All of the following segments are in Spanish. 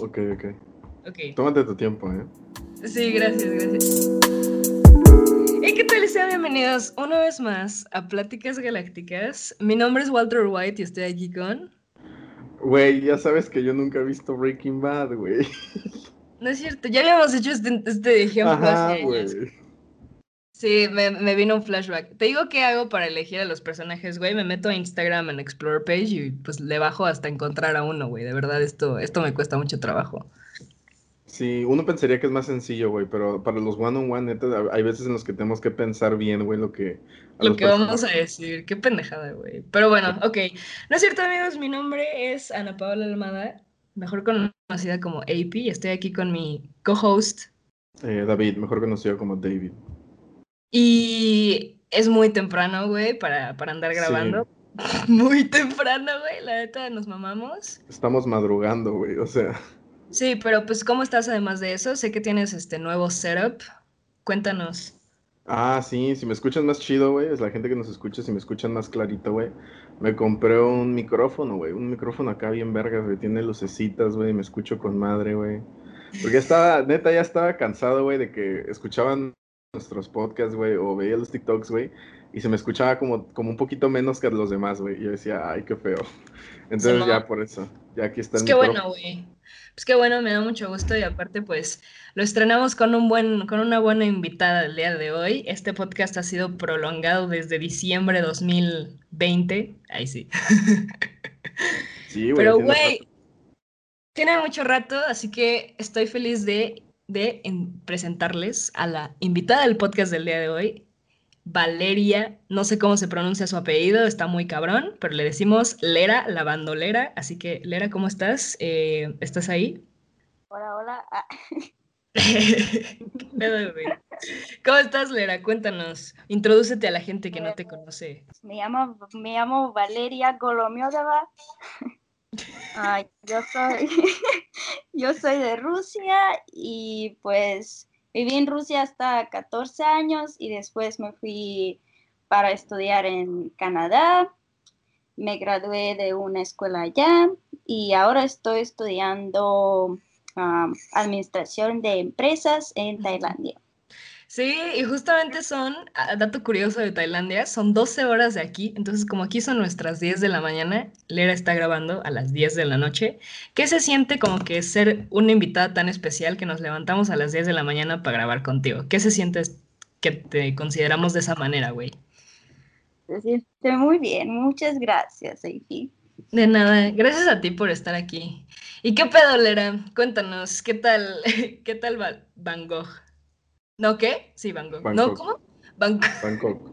Ok, ok. Ok. Tómate tu tiempo, ¿eh? Sí, gracias, gracias. ¿Y qué tal? Sean bienvenidos una vez más a Pláticas Galácticas. Mi nombre es Walter White y estoy aquí con... Güey, ya sabes que yo nunca he visto Breaking Bad, güey. No es cierto, ya habíamos hecho este, este ejemplo Ajá, hace años. güey. Sí, me, me vino un flashback. Te digo qué hago para elegir a los personajes, güey. Me meto a Instagram en Explore Page y pues le bajo hasta encontrar a uno, güey. De verdad, esto, esto me cuesta mucho trabajo. Sí, uno pensaría que es más sencillo, güey, pero para los one-on-one, hay veces en los que tenemos que pensar bien, güey, lo que... Lo que vamos a decir, qué pendejada, güey. Pero bueno, ok. No es cierto, amigos, mi nombre es Ana Paola Almada, mejor conocida como AP, y estoy aquí con mi co-host. Eh, David, mejor conocido como David. Y es muy temprano, güey, para, para andar Sí. grabando. Muy temprano, güey, la neta, nos mamamos. Estamos madrugando, güey, o sea... Sí, pero pues, ¿cómo estás además de eso? Sé que tienes este nuevo setup. Cuéntanos. Ah, sí, si me escuchan más chido, güey, es la gente que nos escucha, si me escuchan más clarito, güey. Me compré un micrófono, güey, un micrófono acá bien vergas, güey, tiene lucecitas, güey, me escucho con madre, güey. Porque estaba, neta, ya estaba cansado, güey, de que escuchaban nuestros podcasts, güey, o veía los TikToks, güey, y se me escuchaba como, como un poquito menos que los demás, güey. Y yo decía, ay, qué feo. Entonces ya por eso, ya aquí está Pues qué bueno, güey. Pues qué bueno, me da mucho gusto y aparte pues lo estrenamos con un buen, con una buena invitada el día de hoy. Este podcast ha sido prolongado desde diciembre de 2020. Ahí sí. Sí, güey, Pero güey, tiene mucho rato, así que estoy feliz de, de en- presentarles a la invitada del podcast del día de hoy, Valeria. No sé cómo se pronuncia su apellido, está muy cabrón, pero le decimos Lera, la bandolera. Así que, Lera, ¿cómo estás? Eh, ¿estás ahí? Hola, hola. Ah. ¿Cómo estás, Lera? Cuéntanos. Introdúcete a la gente que no te conoce. me, llamo, me llamo Valeria Golomiodova. Ay, yo soy yo soy de Rusia y pues viví en Rusia hasta 14 años y después me fui para estudiar en Canadá. Me gradué de una escuela allá y ahora estoy estudiando um, administración de empresas en Tailandia. Sí, y justamente son, ah, dato curioso de Tailandia, son 12 horas de aquí, entonces como aquí son nuestras 10 de la mañana, Lera está grabando a las 10 de la noche. ¿Qué se siente como que ser una invitada tan especial que nos levantamos a las 10 de la mañana para grabar contigo? ¿Qué se siente que te consideramos de esa manera, güey? Se siente muy bien, muchas gracias, Eifi. De nada, gracias a ti por estar aquí. ¿Y qué pedo, Lera? Cuéntanos, ¿qué tal, qué tal Va- Van Gogh? ¿No qué? Sí, Gogh. ¿No Bangkok. cómo? Bangkok. Bangkok.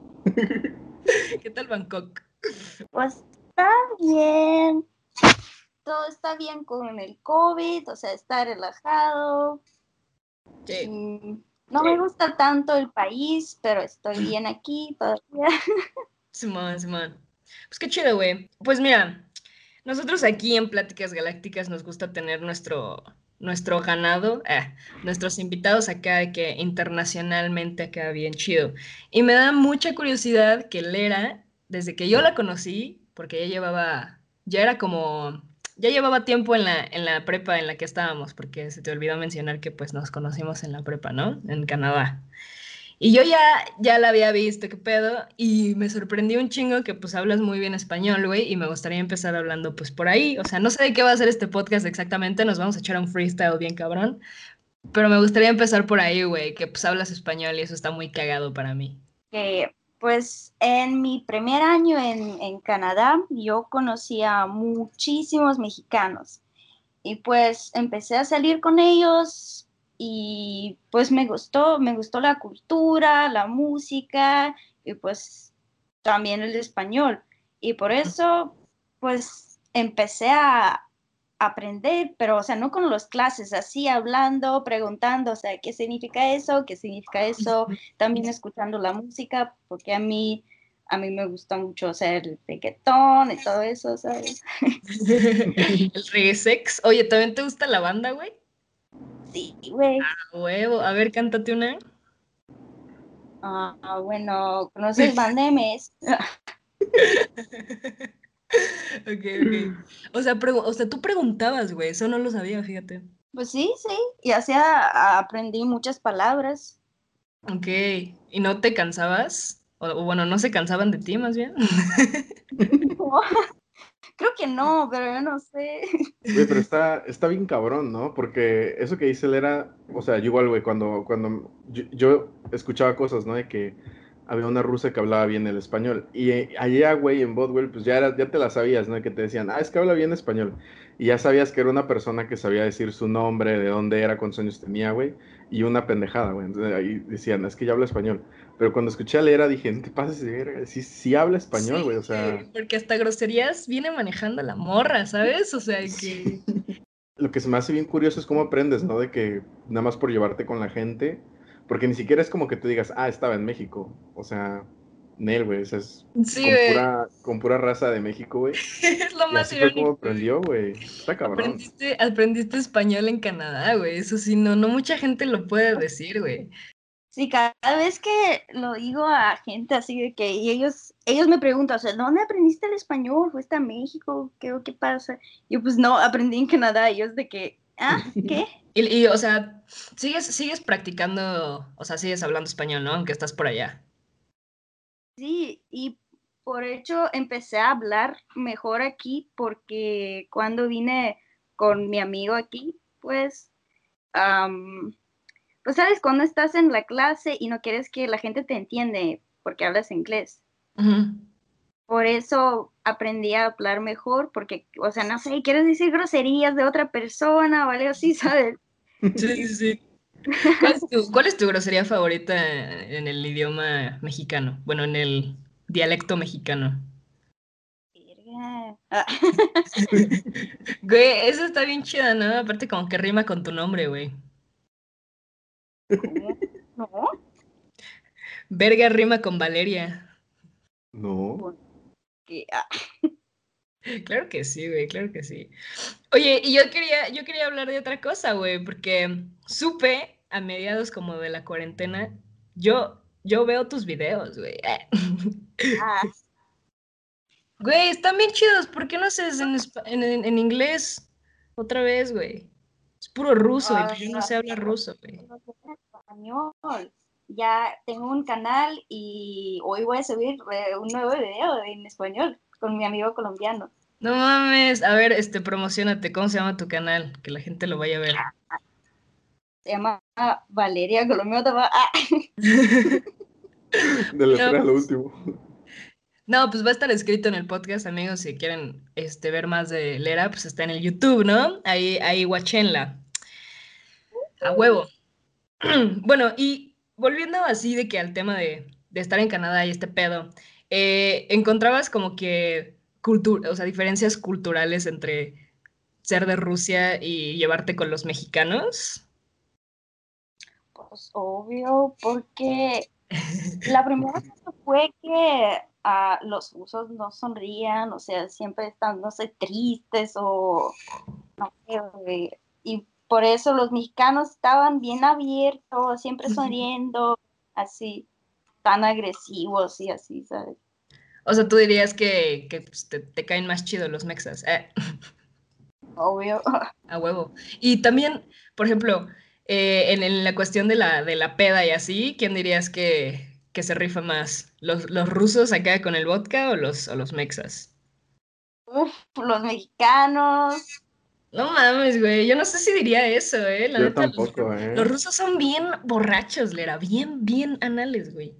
¿Qué tal Bangkok? Pues está bien, todo está bien con el COVID, o sea, está relajado. Sí. No me gusta tanto el país, pero estoy bien aquí todavía. Simón, Simón. Pues qué chido, güey. Pues mira, nosotros aquí en Pláticas Galácticas nos gusta tener nuestro, nuestro ganado, eh, nuestros invitados acá que internacionalmente acá bien chido. Y me da mucha curiosidad que Lera, desde que yo la conocí, porque ya llevaba, ya era como, ya llevaba tiempo en la, en la prepa en la que estábamos, porque se te olvidó mencionar que pues nos conocimos en la prepa, ¿no? En Canadá. Y yo ya, ya la había visto, qué pedo, y me sorprendió un chingo que pues hablas muy bien español, güey, y me gustaría empezar hablando pues por ahí. O sea, no sé de qué va a ser este podcast exactamente, nos vamos a echar un freestyle bien cabrón, pero me gustaría empezar por ahí, güey, que pues hablas español y eso está muy cagado para mí. Que, pues en mi primer año en, en Canadá, yo conocí a muchísimos mexicanos y pues empecé a salir con ellos y pues me gustó, me gustó la cultura, la música y pues también el español. Y por eso pues empecé a aprender, pero o sea, no con las clases, así hablando, preguntando, o sea, ¿qué significa eso? ¿Qué significa eso? También escuchando la música, porque a mí a mí me gusta mucho hacer el reggaetón y todo eso, ¿sabes? el reggae sex. Oye, ¿también te gusta la banda, güey? Sí, güey. A huevo. A ver, cántate una. Ah, bueno, ¿conoces Banda MS? Ok, ok. O sea, o sea, tú preguntabas, güey, eso no lo sabía, fíjate. Pues sí, sí, y así aprendí muchas palabras. Ok, ¿y no te cansabas? O, o bueno, no se cansaban de ti más bien. Creo que no, pero yo no sé. Güey, pero está, está bien cabrón, ¿no? Porque eso que dice él era, o sea, yo igual, güey, cuando, cuando yo, yo escuchaba cosas, ¿no? De que había una rusa que hablaba bien el español. Y eh, allá, güey, en Bodwell, pues ya, era, ya te la sabías, ¿no? Que te decían, ah, es que habla bien español. Y ya sabías que era una persona que sabía decir su nombre, de dónde era, cuántos años tenía, güey. Y una pendejada, güey. Entonces ahí decían, es que ya habla español. Pero cuando escuché a Lera dije, no te pases de verga. Sí, sí habla español, Sí, güey. O sea, Porque hasta groserías viene manejando la morra, ¿sabes? O sea, que... lo que se me hace bien curioso es cómo aprendes, ¿no? De que nada más por llevarte con la gente. Porque ni siquiera es como que tú digas, ah, estaba en México. O sea, Nel, güey. O sea, es Sí, con, pura, con pura raza de México, güey. Es lo Y más así fue como irónico. aprendió, güey. Está cabrón. Aprendiste, aprendiste español en Canadá, güey. Eso sí, no, no mucha gente lo puede decir, güey. Sí, cada vez que lo digo a gente así de que y ellos, ellos me preguntan, o sea, ¿dónde aprendiste el español? ¿Fuiste a México? ¿Qué, qué pasa? Yo pues no, aprendí en Canadá. Y ellos de que, ah, ¿qué? Y, y, o sea, sigues, sigues practicando, o sea, sigues hablando español, ¿no? Aunque estás por allá. Sí, y por hecho empecé a hablar mejor aquí porque cuando vine con mi amigo aquí, pues, sabes, cuando estás en la clase y no quieres que la gente te entiende porque hablas inglés. Por eso aprendí a hablar mejor porque, o sea, no sé, quieres decir groserías de otra persona o algo así, ¿sabes? Sí, sí, sí. ¿Cuál es, tu, cuál es tu grosería favorita en el idioma mexicano? Bueno, en el dialecto mexicano. Verga. Ah, Güey, eso está bien chida, ¿no? Aparte como que rima con tu nombre, güey. ¿No? Verga rima con Valeria. No. Que, ah, Claro que sí, güey, claro que sí. Oye, y yo quería, yo quería hablar de otra cosa, güey, porque supe a mediados como de la cuarentena, yo, yo veo tus videos, güey. ah, Güey, están bien chidos, ¿por qué no haces en inglés otra vez, güey? Es puro ruso, y pues yo no sé hablar ruso, sé español. Ya tengo un canal y hoy voy a subir eh, un nuevo video en español con mi amigo colombiano. No mames, a ver, este, promocionate, ¿cómo se llama tu canal? Que la gente lo vaya a ver. Se llama Valeria Colombiano. Ah, De la No, lo pues- último. No, pues va a estar escrito en el podcast, amigos, si quieren este, ver más de Lera, pues está en el YouTube, ¿no? Ahí, ahí guachenla. A huevo. Bueno, y volviendo así de que al tema de, de estar en Canadá y este pedo, eh, ¿encontrabas como que cultu- o sea, diferencias culturales entre ser de Rusia y llevarte con los mexicanos? pues obvio, porque la primera cosa fue que ah, los rusos no sonrían, o sea, siempre están, no sé, tristes o no sé, y por eso los mexicanos estaban bien abiertos, siempre sonriendo, así, tan agresivos y así, ¿sabes? O sea, tú dirías que, que, pues, te, te caen más chido los mexas. Eh. Obvio. A huevo. Y también, por ejemplo, eh, en, en la cuestión de la, de la peda y así, ¿quién dirías que, que se rifa más? ¿Los, los rusos acá con el vodka o los, o los mexas? Uf, los mexicanos. No mames, güey. Yo no sé si diría eso, ¿eh? La Yo neta, los, tampoco, ¿eh? los rusos son bien borrachos, Lera. Bien, bien anales, güey.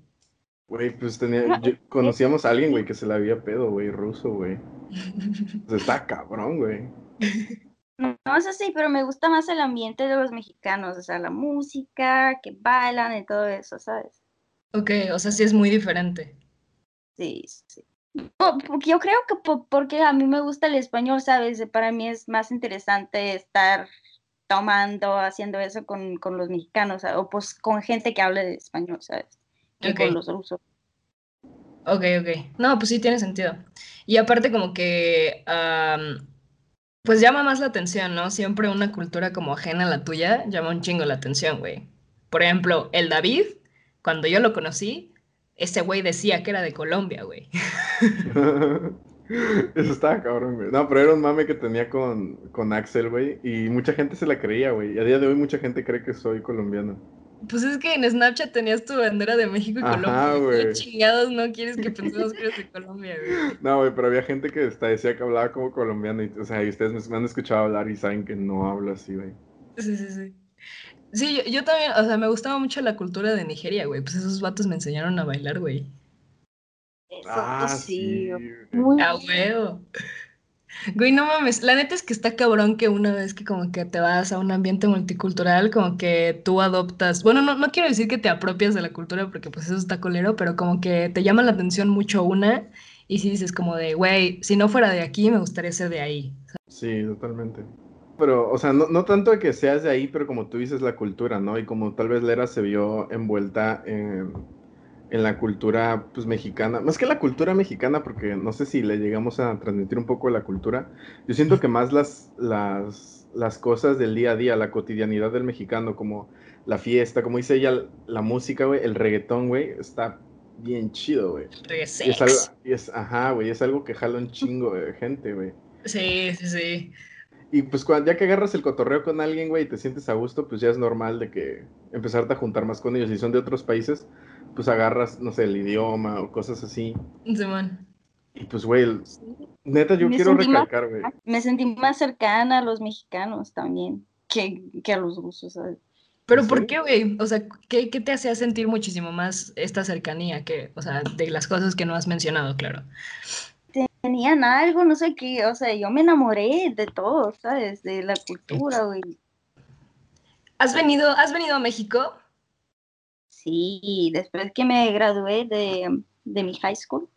Güey, pues tenía, yo- conocíamos a alguien, güey, que se la había pedo, güey, ruso, güey. O sea, está cabrón, güey. No, no es así, pero me gusta más el ambiente de los mexicanos, o sea, la música, que bailan y todo eso, ¿sabes? Ok, o sea, sí es muy diferente. Sí, sí. No, porque yo creo que po- porque a mí me gusta el español, ¿sabes? Para mí es más interesante estar tomando, haciendo eso con, con los mexicanos, o pues con gente que hable de español, ¿sabes? Que con los rusos. Ok, ok. No, pues sí tiene sentido. Y aparte como que, am, pues llama más la atención, ¿no? Siempre una cultura como ajena a la tuya llama un chingo la atención, güey. Por ejemplo, el David, cuando yo lo conocí, ese güey decía que era de Colombia, güey. Eso estaba cabrón, güey. No, pero era un mame que tenía con, con Axel, güey. Y mucha gente se la creía, güey. Y a día de hoy mucha gente cree que soy colombiano. Pues es que en Snapchat tenías tu bandera de México y Ajá, Colombia. güey. ¿Qué chingados no quieres que pensemos que eres de Colombia, güey? No, güey, pero había gente que hasta decía que hablaba como colombiano. Y, o sea, y ustedes me, me han escuchado hablar y saben que no hablo así, güey. Sí, sí, sí. Sí, yo, yo también, o sea, me gustaba mucho la cultura de Nigeria, güey. Pues esos vatos me enseñaron a bailar, güey. Eso Ah, sí. Muy Ah, huevo. Güey, no mames, la neta es que está cabrón que una vez que como que te vas a un ambiente multicultural, como que tú adoptas, bueno, no, no quiero decir que te apropias de la cultura porque pues eso está colero, pero como que te llama la atención mucho una y si dices como de, güey, si no fuera de aquí, me gustaría ser de ahí. Sí, totalmente. Pero, o sea, no, no tanto de que seas de ahí, pero como tú dices, la cultura, ¿no? Y como tal vez Lera se vio envuelta en, en la cultura, pues, mexicana. Más que la cultura mexicana, porque no sé si le llegamos a transmitir un poco de la cultura. Yo siento que más las, las, las cosas del día a día, la cotidianidad del mexicano, como la fiesta, como dice ella, la música, güey, el reggaetón, güey, está bien chido, güey. Y es algo, y es, ajá, güey, es algo que jala un chingo de gente, güey. Sí, sí, sí. Y pues cuando, ya que agarras el cotorreo con alguien, güey, y te sientes a gusto, pues ya es normal de que empezarte a juntar más con ellos. Si son de otros países, pues agarras, no sé, el idioma o cosas así. Simón. Y pues, güey, neta, yo Me quiero recalcar, güey. Me sentí más cercana a los mexicanos también que, que a los rusos. ¿sabes? Pero ¿En ¿por qué, güey? O sea, ¿qué, qué te hacía sentir muchísimo más esta cercanía que, o sea, de las cosas que no has mencionado, claro? Tenían algo, no sé qué, o sea, yo me enamoré de todo, ¿sabes? De la cultura, güey. ¿Has venido, has venido a México? Sí, después que me gradué de, de mi high school,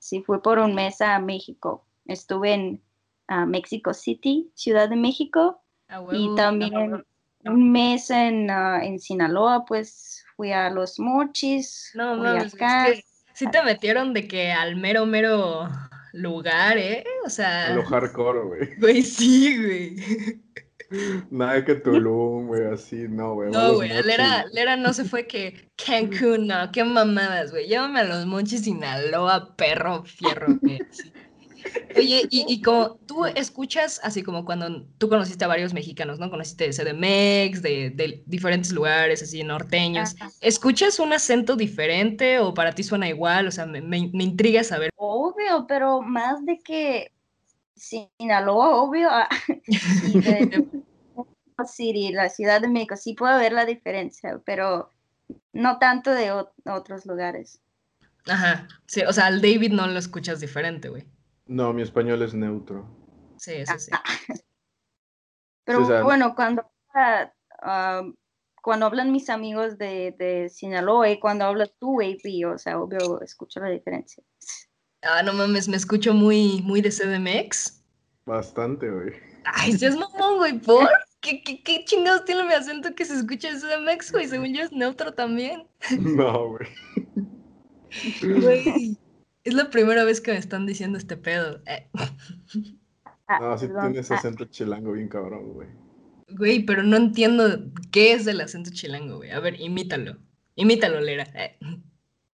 sí fui por un mes a México. Estuve en ah, Mexico City, Ciudad de México, A y también un mes en, ah, en Sinaloa, pues fui a Los Mochis, No fui acá. es que sí te metieron de que al mero, mero lugar, ¿eh? O A sea, lo hardcore, güey. güey, sí, güey. Nada que Tulum, güey, así, no, güey. No, güey. Lera, Lera no se fue que Cancún, no, qué mamadas, güey. Llévame a los Monchis Sinaloa, perro fierro, güey. sí. Oye, y, y como tú escuchas, así como cuando tú conociste a varios mexicanos, ¿no? Conociste de CDMX, de, de diferentes lugares, así norteños. Ajá. ¿Escuchas un acento diferente o para ti suena igual? O sea, me, me, me intriga saber. Obvio, pero más de que Sinaloa, obvio, ah, y de City, la Ciudad de México, sí puedo ver la diferencia, pero no tanto de ot- otros lugares. Ajá, sí, o sea, al David no lo escuchas diferente, güey. No, mi español es neutro. Sí, sí, sí. Pero o sea- bueno, cuando, ah, ah, cuando hablan mis amigos de, de Sinaloa y cuando hablas tú, AP, o sea, obvio, escucho la diferencia. Ah, no mames, me escucho muy, muy de CDMX. Bastante, güey. Ay, seas mamón, güey, ¿por? ¿Qué, qué, qué chingados tiene mi acento que se escucha en CDMX, güey? Según yo es neutro también. No, güey. Güey, es la primera vez que me están diciendo este pedo. Eh, Ah, No, sí perdón. tienes Ah, acento chilango bien cabrón, güey. Güey, pero no entiendo qué es el acento chilango, güey. A ver, imítalo. Imítalo, Lera. Eh.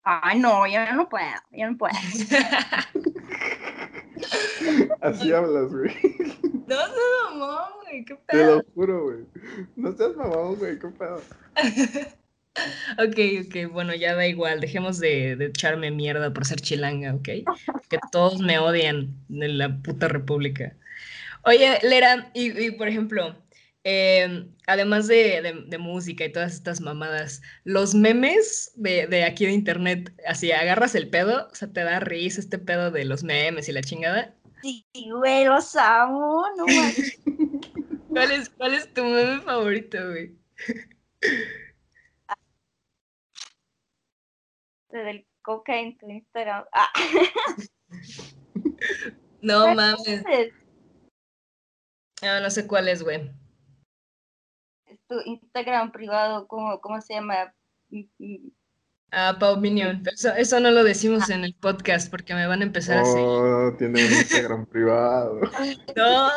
Ay, no, yo no puedo, yo no puedo. Así hablas, güey. No seas mamón, güey, qué Te pedo. lo juro, güey. No seas mamón, güey, qué pedo. Ok, ok, bueno, ya da igual, dejemos de, de echarme mierda por ser chilanga, ¿ok? Que todos me odian en la puta república. Oye, Lera, y, y, por ejemplo, eh, además de, de- de música y todas estas mamadas, los memes de, de aquí de internet, así agarras el pedo, o sea, te da risa este pedo de los memes y la chingada. Sí, güey, los amo, no. ¿Cuál es, cuál es tu meme favorito, güey? Del coca en tu Instagram. Ah, No mames, es Ah, no sé cuál es, güey. tu Instagram privado, ¿cómo, cómo se llama? Ah, Pau Minion. Pero Eso, eso no lo decimos en el podcast porque me van a empezar a seguir. Oh, tiene un Instagram privado. No,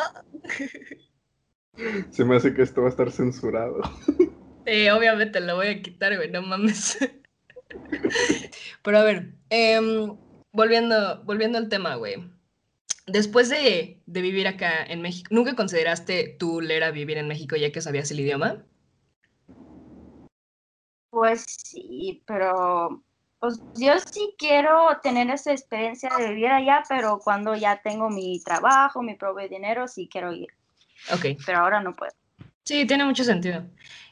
Se me hace que esto va a estar censurado. sí, obviamente lo voy a quitar, güey, no mames. Pero a ver, em, volviendo, volviendo al tema, güey. después de, de vivir acá en México, ¿nunca consideraste tú leer a vivir en México ya que sabías el idioma? Pues sí, pero pues yo sí quiero tener esa experiencia de vivir allá, pero cuando ya tengo mi trabajo, mi propio dinero, sí quiero ir. Ok. Pero ahora no puedo. Sí, tiene mucho sentido.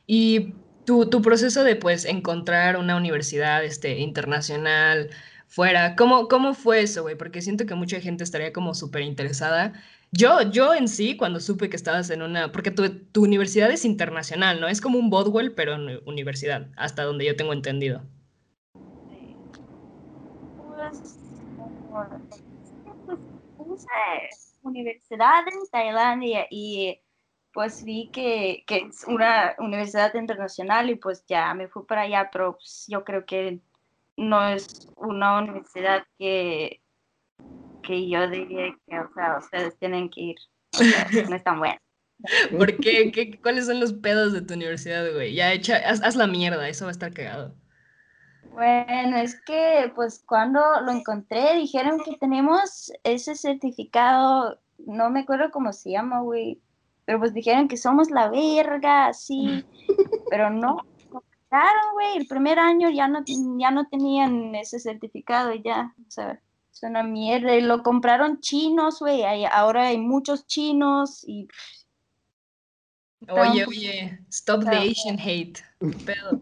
Y tu, tu proceso de pues encontrar una universidad este, internacional fuera, ¿cómo, cómo fue eso, güey? Porque siento que mucha gente estaría como súper interesada. Yo, yo en sí, cuando supe que estabas en una, porque tu, tu universidad es internacional, ¿no? Es como un Bodwell, pero en universidad, hasta donde yo tengo entendido. Pues, puse universidad en Tailandia y pues vi que, que es una universidad internacional y pues ya me fui para allá, pero pues, yo creo que no es una universidad que, que yo diría que, o sea, ustedes tienen que ir. O sea, no es tan buena. ¿Por qué? ¿Qué- ¿Cuáles son los pedos de tu universidad, güey? Ya echa, haz, haz la mierda, eso va a estar cagado. Bueno, es que pues cuando lo encontré dijeron que tenemos ese certificado, no me acuerdo cómo se llama, güey, pero pues dijeron que somos la verga, así, pero no, claro, güey, el primer año ya no, ya no tenían ese certificado y ya, o sea, es una mierda, y lo compraron chinos, güey, ahora hay muchos chinos y Oye, oye, stop the Asian hate. ¿Qué pedo?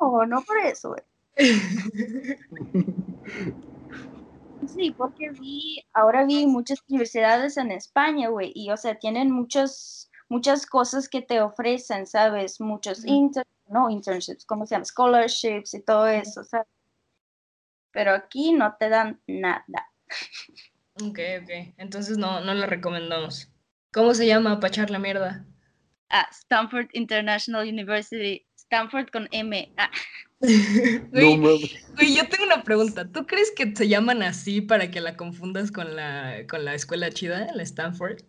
no, no por eso, güey. Sí, porque vi, ahora vi muchas universidades en España, güey, y o sea, tienen muchos, muchas cosas que te ofrecen, ¿sabes? Muchos inter, no internships, ¿cómo se llama? Scholarships y todo eso, ¿sabes? Pero aquí no te dan nada. Ok, ok. Entonces no, no lo recomendamos. ¿Cómo se llama para echar la mierda? Ah, Stanford International University, Stanford con M. Ah, Güey, yo tengo una pregunta. ¿Tú crees que se llaman así para que la confundas con la, con la escuela chida, la Stanford?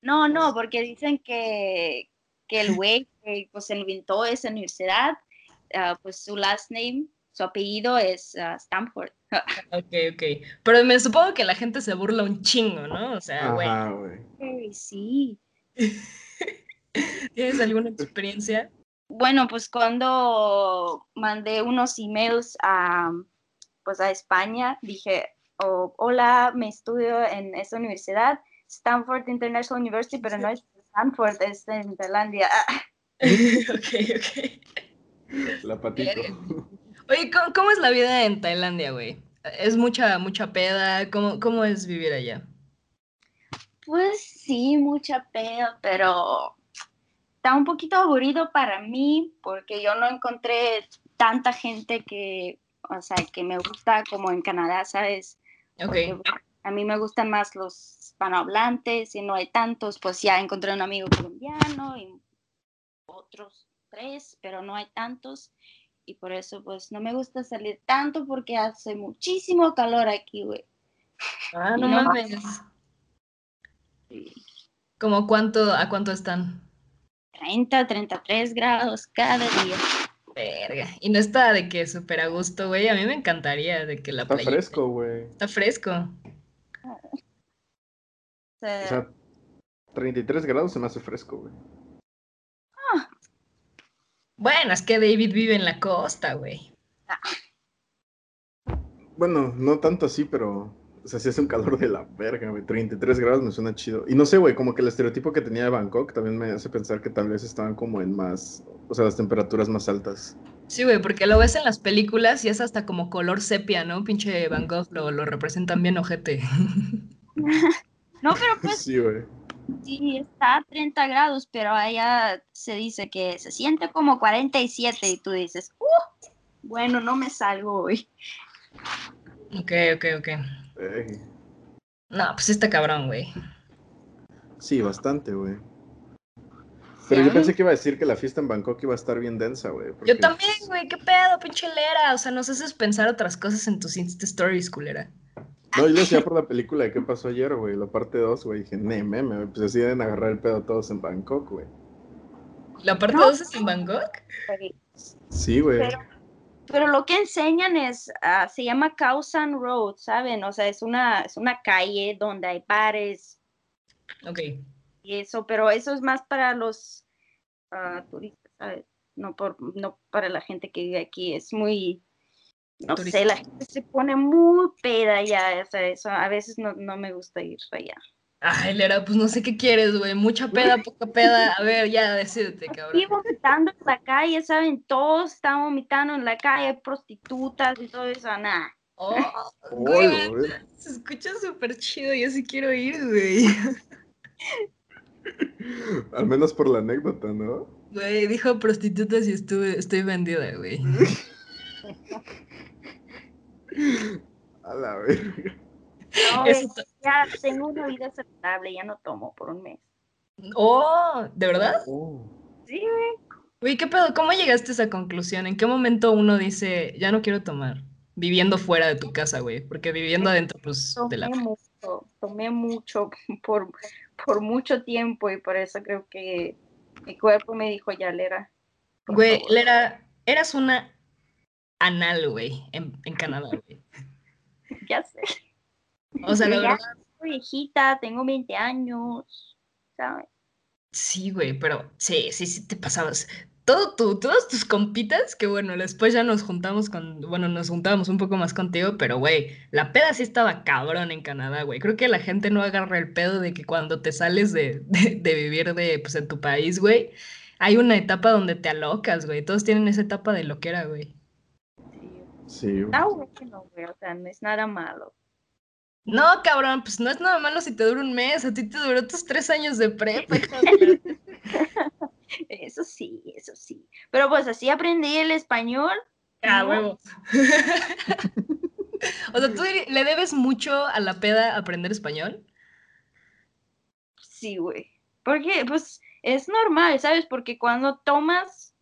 No, no, porque dicen que, que el güey que pues inventó esa universidad, ah, pues su last name, su apellido es ah, Stanford. Ok, ok. Pero me supongo que la gente se burla un chingo, ¿no? O sea, güey, sí. ¿tienes alguna experiencia? Bueno, pues cuando mandé unos emails a, pues a España, dije, oh, hola, me estudio en esta universidad, Stanford International University, pero no es Stanford, es en Tailandia. Ok, ok. La patito. Oye, ¿cómo, cómo es la vida en Tailandia, güey? ¿Es mucha, mucha peda? ¿Cómo, cómo es vivir allá? Pues sí, mucha pena, pero está un poquito aburrido para mí porque yo no encontré tanta gente que, o sea, que me gusta como en Canadá, ¿sabes? A mí me gustan más los hispanohablantes y no hay tantos, pues ya encontré un amigo colombiano y otros tres, pero no hay tantos. Y por eso, pues, no me gusta salir tanto porque hace muchísimo calor aquí, güey. Ah, no no- mames. ¿Cómo cuánto, a cuánto están? 30, 33 grados cada día. Verga. Y no está de que súper a gusto, güey. A mí me encantaría de que la Está playa. fresco, güey. Está fresco. O sea, O sea, 33 grados se me hace fresco, güey. Bueno, es que David vive en la costa, güey. Bueno, no tanto así, pero. O sea, sí hace un calor de la verga, güey. 33 grados me suena chido. Y no sé, güey, como que el estereotipo que tenía de Bangkok también me hace pensar que tal vez estaban como en más. O sea, las temperaturas más altas. Sí, güey, porque lo ves en las películas y es hasta como color sepia, ¿no? Pinche Van Gogh lo, lo representan bien ojete. no, pero pues Sí, güey. sí, está a 30 grados, pero allá se dice que se siente como 47 y tú dices, "Uh, bueno, no me salgo hoy. Ok, ok, ok. Ey. No, pues está cabrón, güey. Sí, bastante, güey. Pero Sí. yo pensé que iba a decir que la fiesta en Bangkok iba a estar bien densa, güey. Yo también, güey, qué pedo, pinche lera. O sea, nos haces pensar otras cosas en tus Insta Stories, culera. No, yo decía por la película de qué pasó ayer, güey, la parte 2, güey. Dije, ne, meme, güey, pues deben agarrar el pedo todos en Bangkok, güey. ¿La parte No. 2 es en Bangkok? Sí, güey. Pero- pero lo que enseñan es, ah, se llama Causan Road, ¿saben? O sea, es una, es una calle donde hay bares. Ok. Y eso, pero eso es más para los ah, turistas, ¿sabes? No, por, no para la gente que vive aquí. Es muy, no sé, la gente se pone muy peda ya. O sea, eso a veces no, no me gusta ir allá. Ay, Lera, pues no sé qué quieres, güey. Mucha peda, poca peda. A ver, ya, decídete, cabrón. Y vomitando en la calle, ¿saben? Todos están vomitando en la calle, prostitutas y todo eso, nada. Oh, güey, se escucha súper chido, yo sí quiero ir, güey. Al menos por la anécdota, ¿no? Güey, dijo prostitutas y estuve, estoy vendida, güey. A la verga. No, ya tengo una vida saludable, ya no tomo por un mes. Oh, ¿de verdad? Oh. Sí, güey. Güey, ¿qué pedo? ¿Cómo llegaste a esa conclusión? ¿En qué momento uno dice, ya no quiero tomar? Viviendo fuera de tu casa, güey. Porque viviendo adentro, pues, tomé de la... mucho, tomé mucho por, por mucho tiempo y por eso creo que mi cuerpo me dijo, ya, Lera. Güey, Lera, eras una anal, güey, en, en Canadá, güey. Ya sé. O sea, la verdad... soy viejita, tengo 20 años, ¿sabes? Sí, güey, pero sí, sí, sí te pasabas. Todo tú, todos tus compitas, que bueno, después ya nos juntamos con, bueno, nos juntábamos un poco más contigo, pero güey, la peda sí estaba cabrón en Canadá, güey. Creo que la gente no agarra el pedo de que cuando te sales de, de, de vivir de, pues, en tu país, güey, hay una etapa donde te alocas, güey. Todos tienen esa etapa de loquera, güey. Sí. Sí, güey. Está bueno, güey, o sea, no es nada malo. No, cabrón, pues no es nada malo si te dura un mes. A ti te duró tus tres años de prepa, Eso sí, eso sí. Pero pues así aprendí el español. Ah, huevo. O sea, ¿tú le debes mucho a la peda aprender español? Sí, güey. Porque, pues, es normal, ¿sabes? Porque cuando tomas,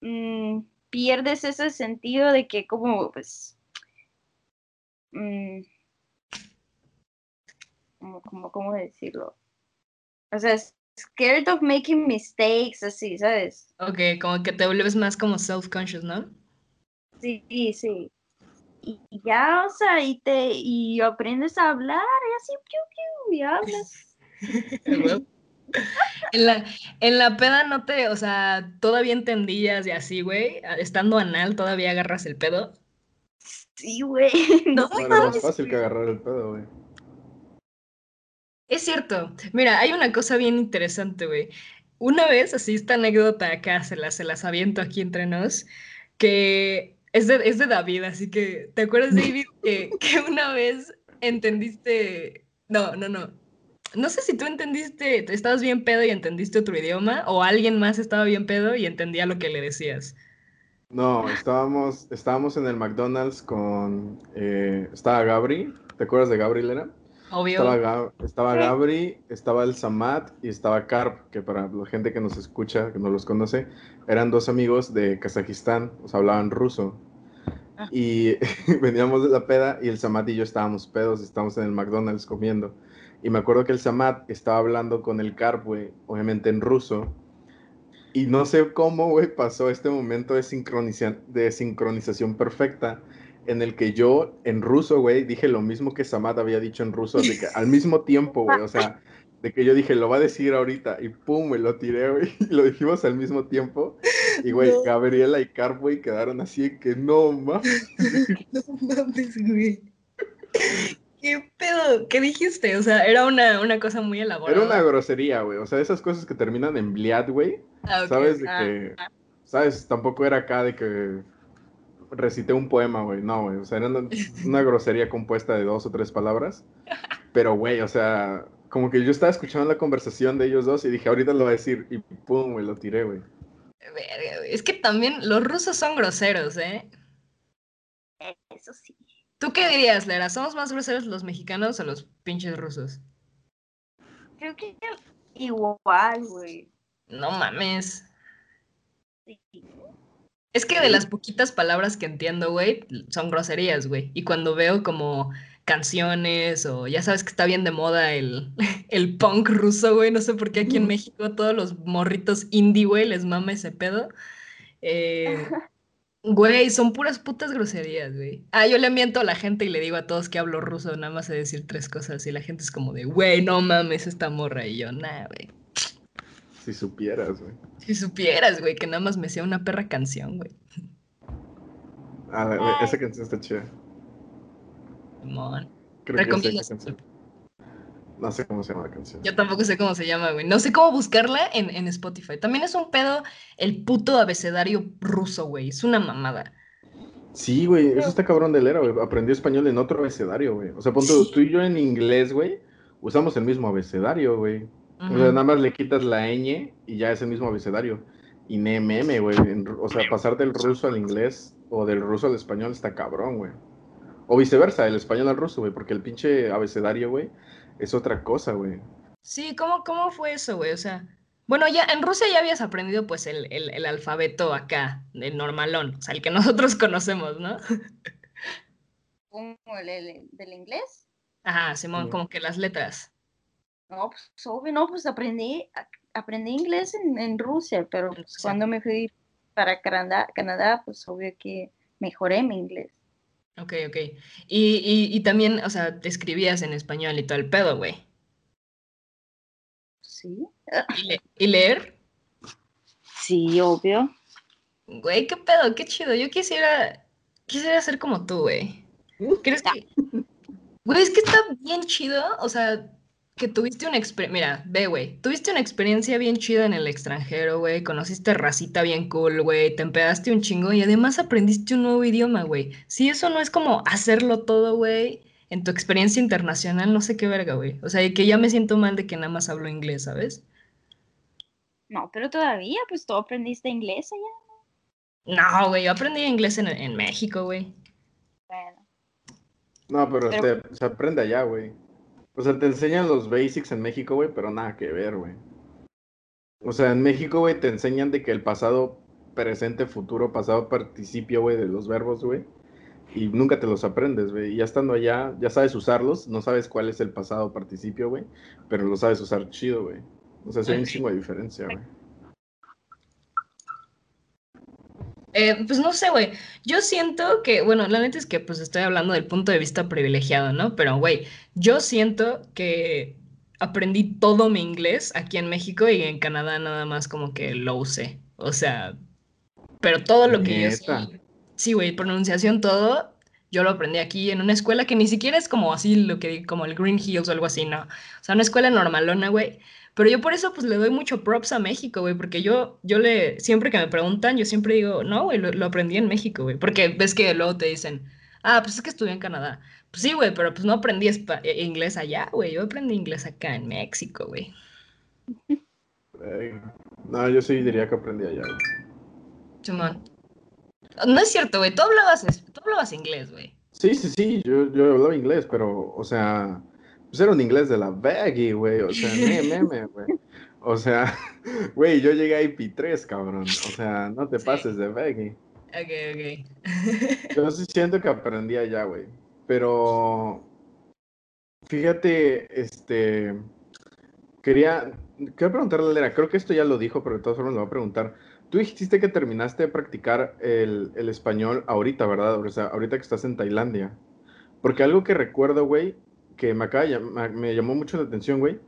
mm, pierdes ese sentido de que como, pues, mm, como, como, ¿cómo decirlo? O sea, scared of making mistakes, así, ¿sabes? Ok, como que te vuelves más como self-conscious, ¿no? Sí, sí. Y y ya, o sea, y te, y aprendes a hablar, y así, piu, piu, y hablas. En la, en la peda no te, o sea, todavía entendías y así, güey. Estando anal, todavía agarras el pedo. Sí, güey. No sé Bueno, es más fácil que agarrar el pedo, güey. Es cierto. Mira, hay una cosa bien interesante, güey. Una vez, así esta anécdota acá, se las, se las aviento aquí entre nos, que es de, es de David, así que, ¿te acuerdas, David, que, que una vez entendiste... No, no, no. No sé si tú entendiste, estabas bien pedo y entendiste otro idioma, o alguien más estaba bien pedo y entendía lo que le decías. No, estábamos, estábamos en el McDonald's con. eh, estaba Gabri. ¿Te acuerdas de Gabri, Lena? Obvio. Estaba. Gabri, estaba el Samad y estaba Karp, que para la gente que nos escucha, que no los conoce, eran dos amigos de Kazajistán, o sea, hablaban ruso. Ah. Y veníamos de la peda y el Samad y yo estábamos pedos, estábamos en el McDonald's comiendo. Y me acuerdo que el Samad estaba hablando con el Karp, güey, obviamente en ruso. Y no sé cómo, güey, pasó este momento de sincronización perfecta en el que yo en ruso, güey, dije lo mismo que Samad había dicho en ruso, de que al mismo tiempo, güey, o sea, de que yo dije, lo va a decir ahorita, y pum, me lo tiré, güey, y lo dijimos al mismo tiempo, y güey, No. Gabriela y Carp, güey, quedaron así que no, mames. No mames, güey. ¿Qué pedo? ¿Qué dijiste? O sea, era una, una cosa muy elaborada. Era una grosería, güey, o sea, esas cosas que terminan en bliad, güey, Ah, ok. ¿sabes? De Ah, que, ¿sabes? Tampoco era acá de que recité un poema, güey, no, güey, o sea, era una, una grosería compuesta de dos o tres palabras, pero, güey, o sea, como que yo estaba escuchando la conversación de ellos dos y dije, ahorita lo va a decir, y pum, güey, lo tiré, güey. Es que también los rusos son groseros, ¿eh? Eso sí. ¿Tú qué dirías, Lera? ¿Somos más groseros los mexicanos o los pinches rusos? Creo que igual, güey. No mames. Sí. Es que de las poquitas palabras que entiendo, güey, son groserías, güey. Y cuando veo como canciones o ya sabes que está bien de moda el, el punk ruso, güey, no sé por qué aquí en. México todos los morritos indie, güey, les mama ese pedo. Eh, Güey, son puras putas groserías, güey. Ah, yo le miento a la gente y le digo a todos que hablo ruso, nada más a decir tres cosas. Y la gente es como de, güey, no mames, esta morra. Y yo, nah, güey. Si supieras, güey. Si supieras, güey, que nada más me sea una perra canción, güey. Ah, la- la- esa canción está chida. Creo que sé. No sé cómo se llama la canción. Yo tampoco sé cómo se llama, güey. No sé cómo buscarla en, en Spotify. También es un pedo el puto abecedario ruso, güey. Es una mamada. Sí, güey, eso está cabrón de leer, güey. Aprendí español en otro abecedario, güey. O sea, pon tú, Sí. tú y yo en inglés, güey, usamos el mismo abecedario, güey. O sea, Ujú. nada más le quitas la ñ y ya es el mismo abecedario. Y NMM, güey. O sea, pasar del ruso al inglés o del ruso al español está cabrón, güey. O viceversa, el español al ruso, güey, porque el pinche abecedario, güey, es otra cosa, güey. Sí, ¿cómo, cómo fue eso, güey? O sea, bueno, ya en Rusia ya habías aprendido pues el, el, el alfabeto acá, el normalón, o sea, el que nosotros conocemos, ¿no? ¿Cómo el, el- del inglés? Ajá, Simón, Mm. como que las letras. No, pues obvio, no, pues aprendí, aprendí inglés en, en Rusia, pero pues, cuando me fui para Canadá, Canadá, pues obvio que mejoré mi inglés. Ok, ok. Y, y, y también, o sea, te escribías en español y todo el pedo, güey. Sí. ¿Y, le- y leer? Sí, obvio. Güey, qué pedo, qué chido. Yo quisiera, quisiera ser como tú, güey. ¿Crees que...? Güey, es que está bien chido, o sea, que tuviste una experiencia, mira, ve, güey, tuviste una experiencia bien chida en el extranjero, güey, conociste racita bien cool, güey, te empedaste un chingo y además aprendiste un nuevo idioma, güey. Si eso no es como hacerlo todo, güey, en tu experiencia internacional, no sé qué verga, güey. O sea, y que ya me siento mal de que nada más hablo inglés, ¿sabes? No, pero todavía, pues tú aprendiste inglés allá. No, güey, yo aprendí inglés en, en México, güey. Bueno, No, pero, Pero- te- se aprende allá, güey. O sea, te enseñan los basics en México, güey, pero nada que ver, güey. O sea, en México, güey, te enseñan de que el pasado, presente, futuro, pasado, participio, güey, de los verbos, güey. Y nunca te los aprendes, güey. Y ya estando allá, ya sabes usarlos, no sabes cuál es el pasado, participio, güey, pero lo sabes usar chido, güey. O sea, sí hay un Ok. chingo de diferencia, güey. Eh, pues no sé, güey. Yo siento que, bueno, la neta es que pues estoy hablando del punto de vista privilegiado, ¿no? Pero, güey, yo siento que aprendí todo mi inglés aquí en México y en Canadá nada más como que lo usé. O sea, pero todo lo que yo sé. Sí, güey, pronunciación, todo, yo lo aprendí aquí en una escuela que ni siquiera es como así, lo que como el Green Hills o algo así, no. O sea, una escuela normalona, güey. Pero yo por eso pues le doy mucho props a México, güey, porque yo, yo le, siempre que me preguntan, yo siempre digo, no, güey, lo, lo aprendí en México, güey, porque ves que luego te dicen, ah, pues es que estudié en Canadá. Pues sí, güey, pero pues no aprendí eh, inglés allá, güey, yo aprendí inglés acá en México, güey. Ey. No, yo sí diría que aprendí allá, güey. Simón. No es cierto, güey, tú hablabas, tú hablabas inglés, güey. Sí, sí, sí, yo, yo hablaba inglés, pero, o sea, pues era un inglés de la baggy, güey, o sea, me, meme, güey. O sea, güey, yo llegué a IP3, cabrón, o sea, no te Sí. pases de baggy. Ok, ok. Yo sí siento que aprendí allá, güey, pero, fíjate, este, quería, quería preguntarle a Lera, creo que esto ya lo dijo, pero de todas formas lo voy a preguntar. Tú dijiste que terminaste de practicar el, el español ahorita, ¿verdad? O sea, ahorita que estás en Tailandia. Porque algo que recuerdo, güey, que me acaba me llamó mucho la atención, güey,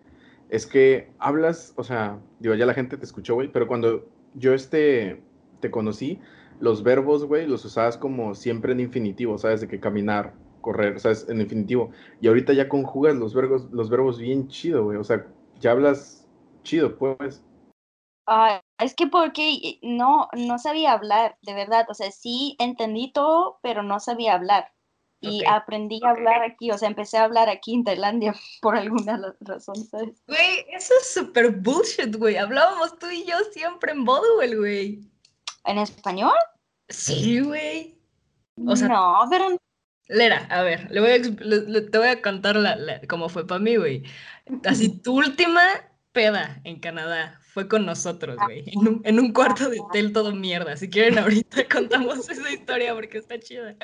es que hablas, o sea, digo, ya la gente te escuchó, güey, pero cuando yo este, te conocí, los verbos, güey, los usabas como siempre en infinitivo, ¿sabes? De que caminar, correr, ¿sabes? En infinitivo. Y ahorita ya conjugas los verbos, los verbos bien chido, güey, o sea, ya hablas chido, pues. Ah, es que porque no, no sabía hablar, de verdad. O sea, sí entendí todo, pero no sabía hablar. Y aprendí a hablar aquí, o sea, empecé a hablar aquí en Tailandia por alguna razón, ¿sabes? Güey, eso es súper bullshit, güey. Hablábamos tú y yo siempre en Bodwell, güey. ¿En español? Sí, güey. O sea- no, pero Lera, a ver, le voy a, exp- le- le- te voy a contar la, la- cómo fue para mí, güey. Así, tu última peda en Canadá fue con nosotros, güey. En un, en un cuarto de hotel todo mierda. Si quieren, ahorita contamos esa historia porque está chida.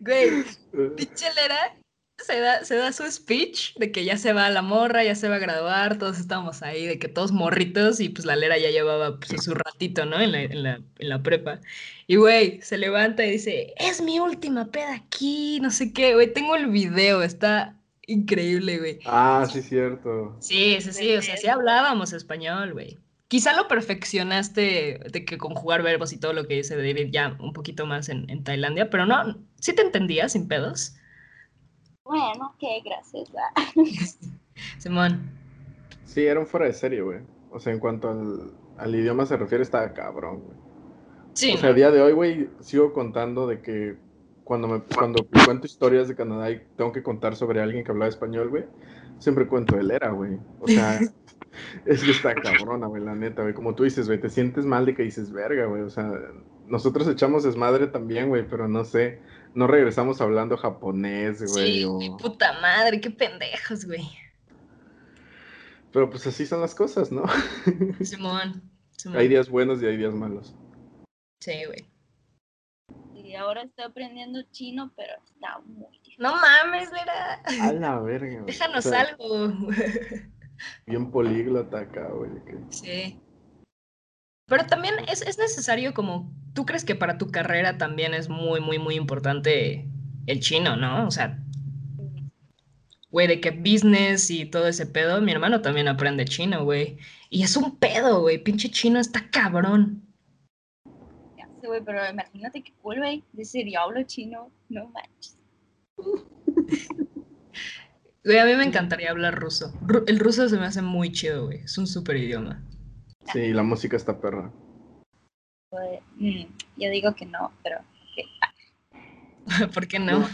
Güey, pinche Lera se da, se da su speech de que ya se va la morra, ya se va a graduar, todos estábamos ahí, de que todos morritos y pues la Lera ya llevaba pues, su ratito, ¿no? En la, en la, en la prepa. Y güey, se levanta y dice, es mi última peda aquí, no sé qué, güey, tengo el video, está increíble, güey. Ah, sí, cierto. Sí, sí, sí, o sea, sí hablábamos español, güey. Quizá lo perfeccionaste de que conjugar verbos y todo lo que dice David ya un poquito más en, en Tailandia, pero no, sí te entendía sin pedos. Bueno, qué gracias. Simón. Sí, era un fuera de serie, güey. O sea, en cuanto al, al idioma se refiere, está cabrón, güey. Sí. O sea, a día de hoy, güey, sigo contando de que cuando me cuando cuento historias de Canadá y tengo que contar sobre alguien que hablaba español, güey, siempre cuento él era, güey. O sea, es que está cabrona, güey, la neta, güey. Como tú dices, güey, te sientes mal de que dices, verga, güey. O sea, nosotros echamos desmadre también, güey, pero no sé, no regresamos hablando japonés, güey. Sí, o- puta madre, qué pendejos, güey. Pero pues así son las cosas, ¿no? Simón. Simón. hay días buenos y hay días malos. Sí, güey. Y ahora estoy aprendiendo chino, pero está muy difícil. No mames, Lera. A la verga, güey. Déjanos O sea, algo. Bien políglota acá, güey. que- Sí. Pero también es, es necesario como, ¿tú crees que para tu carrera también es muy, muy, muy importante el chino, ¿no? O sea, güey, de que business y todo ese pedo, mi hermano también aprende chino, güey. Y es un pedo, güey, pinche chino está cabrón. Güey, pero imagínate que cool, güey. Decir, yo hablo chino, no manches. Güey, a mí me encantaría hablar ruso. Ru- el ruso se me hace muy chido, güey. Es un súper idioma. Sí, la música está perra. Pues, mm, yo digo que no, pero ¿Por qué no?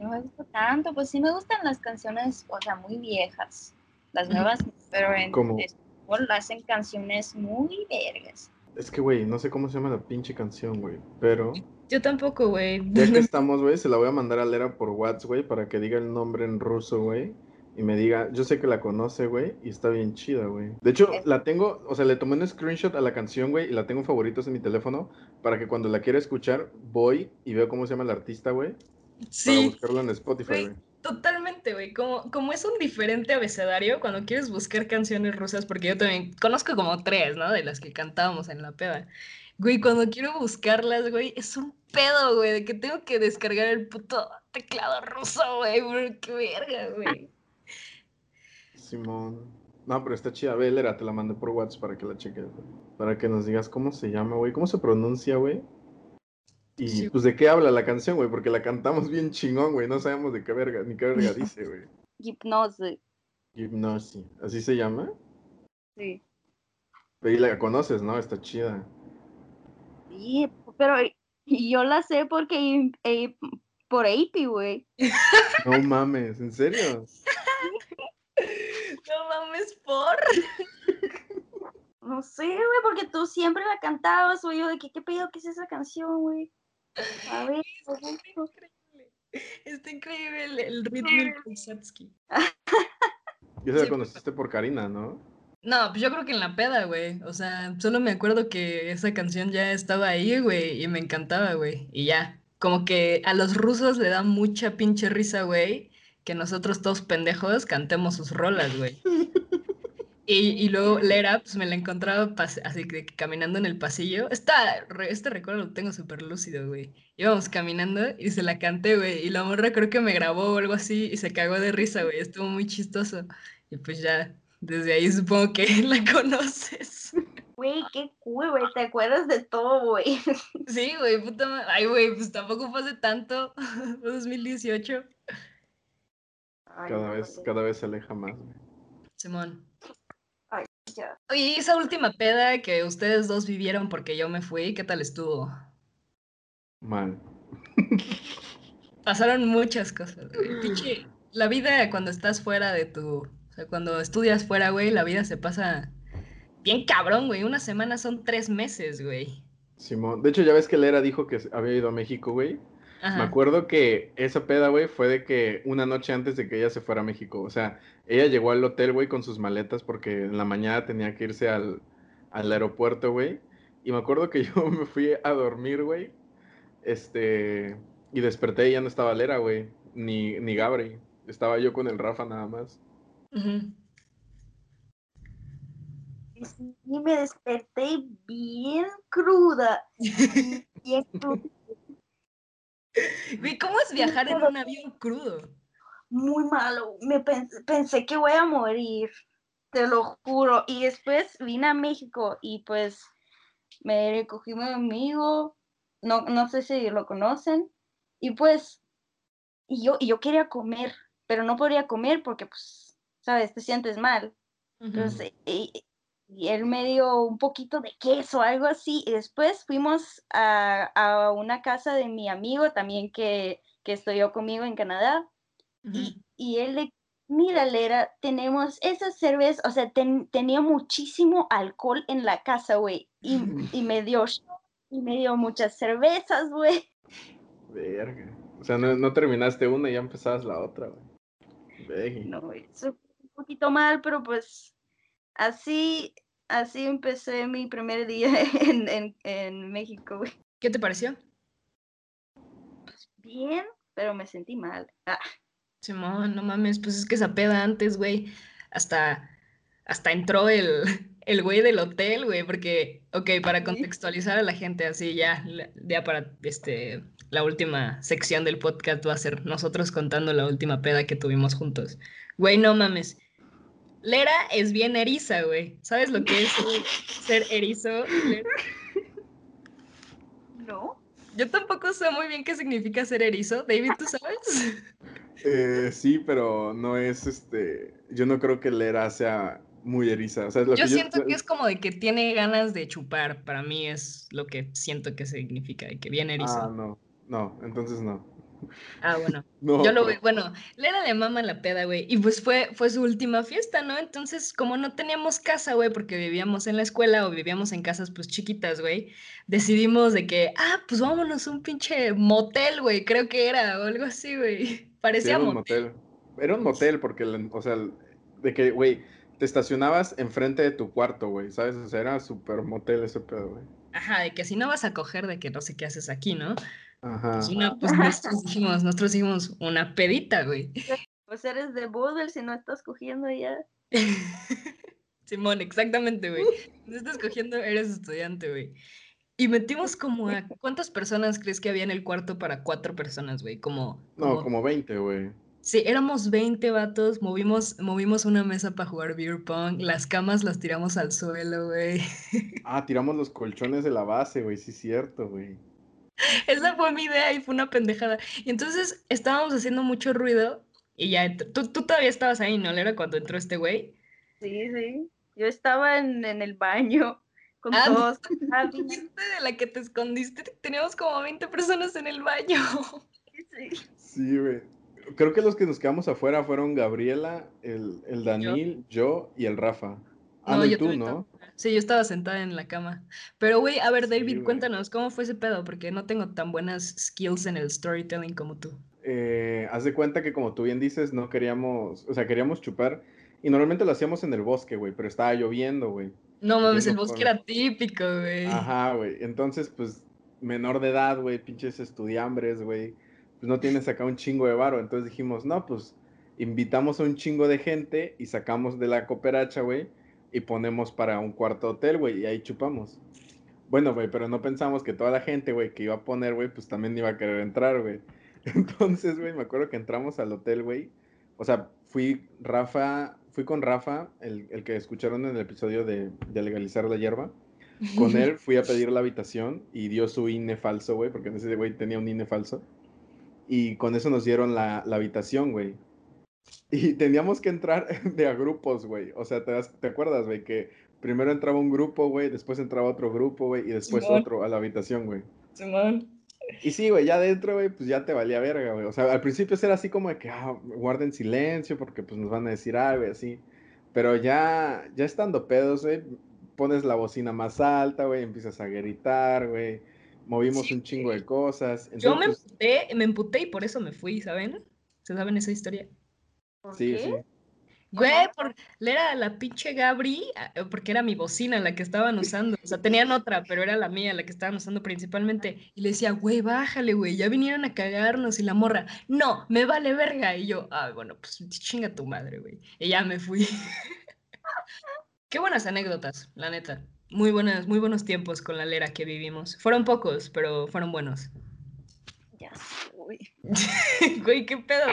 no me gusta tanto. Pues sí me gustan las canciones, o sea, muy viejas. Las nuevas, pero en ¿Cómo? español hacen canciones muy vergas. Es que, güey, no sé cómo se llama la pinche canción, güey. Pero Yo tampoco, güey. ya que estamos, güey, se la voy a mandar a Lera por WhatsApp, güey, para que diga el nombre en ruso, güey. Y me diga, yo sé que la conoce, güey, y está bien chida, güey. De hecho, Es- la tengo, o sea, le tomé un screenshot a la canción, güey, y la tengo en favoritos en mi teléfono, para que cuando la quiera escuchar, voy y veo cómo se llama el artista, güey, para Sí. buscarlo en Spotify, güey. Totalmente, güey. Como, como es un diferente abecedario cuando quieres buscar canciones rusas, porque yo también conozco como tres, ¿no? De las que cantábamos en la peda. Güey, cuando quiero buscarlas, güey, es un pedo, güey, de que tengo que descargar el puto teclado ruso, güey, qué verga, güey. Simón. No, pero está chida, ve, Lera, te la mandé por WhatsApp para que la cheques. Para que nos digas cómo se llama, güey, cómo se pronuncia, güey. Y Sí. pues de qué habla la canción, güey, porque la cantamos bien chingón, güey. No sabemos de qué verga, ni qué verga dice, güey. Hipnosis. Hypnosis. ¿Así se llama? Sí. Y la conoces, ¿no? Está chida. Sí, pero yo la sé porque eh, por AP, güey. No mames, ¿en serio? No mames, por. No sé, güey, porque tú siempre la cantabas, güey. Yo de que, ¿qué pedo? ¿Qué es esa canción, güey? A ver, Está increíble. Está increíble el, el ritmo Polsatsky. Ya se la Sí, conociste por Karina, ¿no? No, pues yo creo que en la peda, güey. O sea, solo me acuerdo que esa canción ya estaba ahí, güey, y me encantaba, güey. Y ya. Como que a los rusos le da mucha pinche risa, güey, que nosotros todos pendejos cantemos sus rolas, güey. Y, y luego Lera, pues me la encontraba así que caminando en el pasillo. Esta, re- este recuerdo lo tengo súper lúcido, güey. Íbamos caminando y se la canté, güey. Y la morra creo que me grabó o algo así y se cagó de risa, güey. Estuvo muy chistoso. Y pues ya, desde ahí supongo que la conoces. Güey, qué cool, güey. Te acuerdas de todo, güey. Sí, güey, puta madre. Ay, güey, pues tampoco fue hace tanto. Fue 2018. Ay, Cada no, vez, güey, cada vez se aleja más, güey. Simón. ¿Y esa última peda que ustedes dos vivieron porque yo me fui, ¿qué tal estuvo? Mal. Pasaron muchas cosas, güey. La vida cuando estás fuera de tu. O sea, cuando estudias fuera, güey, la vida se pasa bien cabrón, güey. Una semana son tres meses, güey. Simón. De hecho, ya ves que Lera dijo que había ido a México, güey. Me acuerdo que esa peda, güey, fue de que una noche antes de que ella se fuera a México. O sea, ella llegó al hotel, güey, con sus maletas porque en la mañana tenía que irse al, al aeropuerto, güey. Y me acuerdo que yo me fui a dormir, güey. Este. Y desperté y ya no estaba Lera, güey. ni, ni Gabri. Estaba yo con el Rafa nada más. Ujú. Y sí, me desperté bien cruda. Bien cruda. Güey, ¿cómo es viajar en un avión crudo? Muy malo. Me pens- pensé que voy a morir. Te lo juro. Y después vine a México y pues me recogí mi amigo. No, no sé si lo conocen. Y pues, y yo, y yo quería comer, pero no podía comer porque, pues, sabes, te sientes mal. Entonces, y, y él me dio un poquito de queso, algo así. Y después fuimos a, a una casa de mi amigo también que, que estudió conmigo en Canadá. Y, y él le, mira, Lera, tenemos esa cerveza, o sea, ten- tenía muchísimo alcohol en la casa, güey. Y, y me dio y me dio muchas cervezas, güey. Verga. O sea, no, no terminaste una y ya empezabas la otra, güey. No, eso fue un poquito mal, pero pues así, así empecé mi primer día en, en, en México, güey. ¿Qué te pareció? Bien, pero me sentí mal. Ah, Simón, no mames, pues es que esa peda antes, güey, hasta, hasta entró el, el güey del hotel, güey, porque, ok, para contextualizar a la gente, así ya, ya para este, la última sección del podcast va a ser nosotros contando la última peda que tuvimos juntos. Güey, no mames. Lera es bien eriza, güey. ¿Sabes lo que es ser erizo? Lera? no. Yo tampoco sé muy bien qué significa ser erizo. David, ¿tú sabes? Eh, sí, pero no es este. Yo no creo que Lera sea muy eriza. O sea, lo Yo que siento que es como de que tiene ganas de chupar. Para mí es lo que siento que significa, de que bien Ah, erizo. no. No, entonces no. Ah, bueno. No, Yo lo veo, bueno, le mama la peda, güey. Y pues fue, fue su última fiesta, ¿no? Entonces, como no teníamos casa, güey, porque vivíamos en la escuela o vivíamos en casas pues chiquitas, güey, decidimos de que, ah, pues vámonos a un pinche motel, güey, creo que era, o algo así, güey. Sí, Parecía era un motel. Era un motel porque, o sea, de que, güey, te estacionabas enfrente de tu cuarto, güey, ¿sabes? O sea, era súper motel ese pedo, güey. Ajá, de que si no vas a coger, de que no sé qué haces aquí, ¿no? Ajá. Pues una, pues nosotros dijimos, nosotros dijimos una pedita, güey. Pues eres de Boulder si no estás cogiendo ya. Simón, exactamente, güey. No estás cogiendo, eres estudiante, güey. Y metimos como a... ¿Cuántas personas crees que había en el cuarto para cuatro personas, güey? Como... No, como- como 20, güey. Sí, éramos 20 vatos, movimos, movimos una mesa para jugar beer pong, las camas las tiramos al suelo, güey. Ah, tiramos los colchones de la base, güey, sí, cierto, güey. Esa fue mi idea y fue una pendejada. Y entonces estábamos haciendo mucho ruido y ya, tú, tú todavía estabas ahí, ¿no? Era cuando entró este güey. Sí, sí. Yo estaba en, en el baño con Ah, todos. Ah, de la que te escondiste, teníamos como 20 personas en el baño. sí. Sí, güey. Creo que los que nos quedamos afuera fueron Gabriela, el, el Danil, yo y el Rafa. Ah, no, yo tú, ¿no? Sí, yo estaba sentada en la cama. Pero, güey, a ver, David, cuéntanos, ¿cómo fue ese pedo? Porque no tengo tan buenas skills en el storytelling como tú. Eh, haz de cuenta que como tú bien dices, no queríamos, o sea, queríamos chupar y normalmente lo hacíamos en el bosque, güey, pero estaba lloviendo, güey. No mames, el bosque era típico, güey. Ajá, güey. Entonces, pues, menor de edad, güey, pinches estudiambres, güey. Pues no tienes acá un chingo de varo. Entonces dijimos, no, pues, invitamos a un chingo de gente y sacamos de la cooperacha, güey, y ponemos para un cuarto hotel, güey, y ahí chupamos. Bueno, güey, pero no pensamos que toda la gente, güey, que iba a poner, güey, pues también iba a querer entrar, güey. Entonces, güey, me acuerdo que entramos al hotel, güey. O sea, fui Rafa, fui con Rafa, el, el que escucharon en el episodio de, de legalizar la hierba. Con él fui a pedir la habitación y dio su INE falso, güey, porque ese güey tenía un INE falso. Y con eso nos dieron la, la habitación, güey. Y teníamos que entrar de a grupos, güey. O sea, ¿te, das- te acuerdas, güey? Que primero entraba un grupo, güey, después entraba otro grupo, güey, y después Simón. otro a la habitación, güey. Simón. Y sí, güey, ya adentro, güey, pues ya te valía verga, güey. O sea, al principio era así como de que, ah, guarden silencio porque pues nos van a decir algo y así. Pero ya, ya estando pedos, güey, pones la bocina más alta, güey, empiezas a gritar, güey. Movimos Sí, un chingo de cosas. Yo me emputé, me emputé y por eso me fui, ¿saben? ¿Se saben esa historia? ¿Por sí, qué? sí. Güey, por, era la pinche Gabri, ah, porque era mi bocina la que estaban usando. O sea, tenían otra, pero era la mía la que estaban usando principalmente. Y le decía, güey, bájale, güey, ya vinieron a cagarnos. Y la morra, no, me vale verga. Y yo, ah, bueno, pues chinga tu madre, güey. Y ya me fui. Qué buenas anécdotas, la neta. Muy buenas, muy buenos tiempos con la lera que vivimos. Fueron pocos, pero fueron buenos. Ya sé, güey. güey, qué pedo.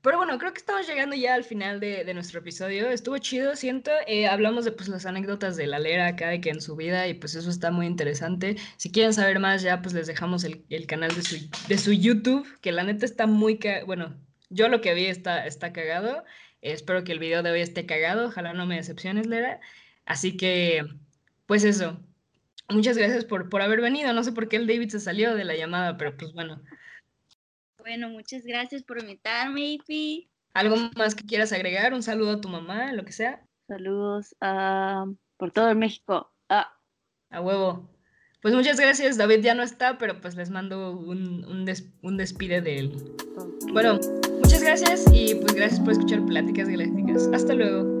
Pero bueno, creo que estamos llegando ya al final de, nuestro episodio. Estuvo chido, siento. Eh, hablamos de pues, las anécdotas de la Lera de que en su vida y pues eso está muy interesante. Si quieren saber más, ya pues les dejamos el, canal de su, de su YouTube, que la neta está muy... Bueno, yo lo que vi está, está cagado. espero que el video de hoy esté cagado. Ojalá no me decepciones, Lera. Así que, pues eso. Muchas gracias por, por haber venido. No sé por qué el David se salió de la llamada, pero pues bueno. Bueno, muchas gracias por invitarme, Ipi. ¿Algo más que quieras agregar? ¿Un saludo a tu mamá, lo que sea? Saludos a... por todo el México. Ah. A huevo. Pues muchas gracias, David ya no está, pero pues les mando un, un, despide de él. Bueno, muchas gracias y pues gracias por escuchar Pláticas Galácticas. Hasta luego.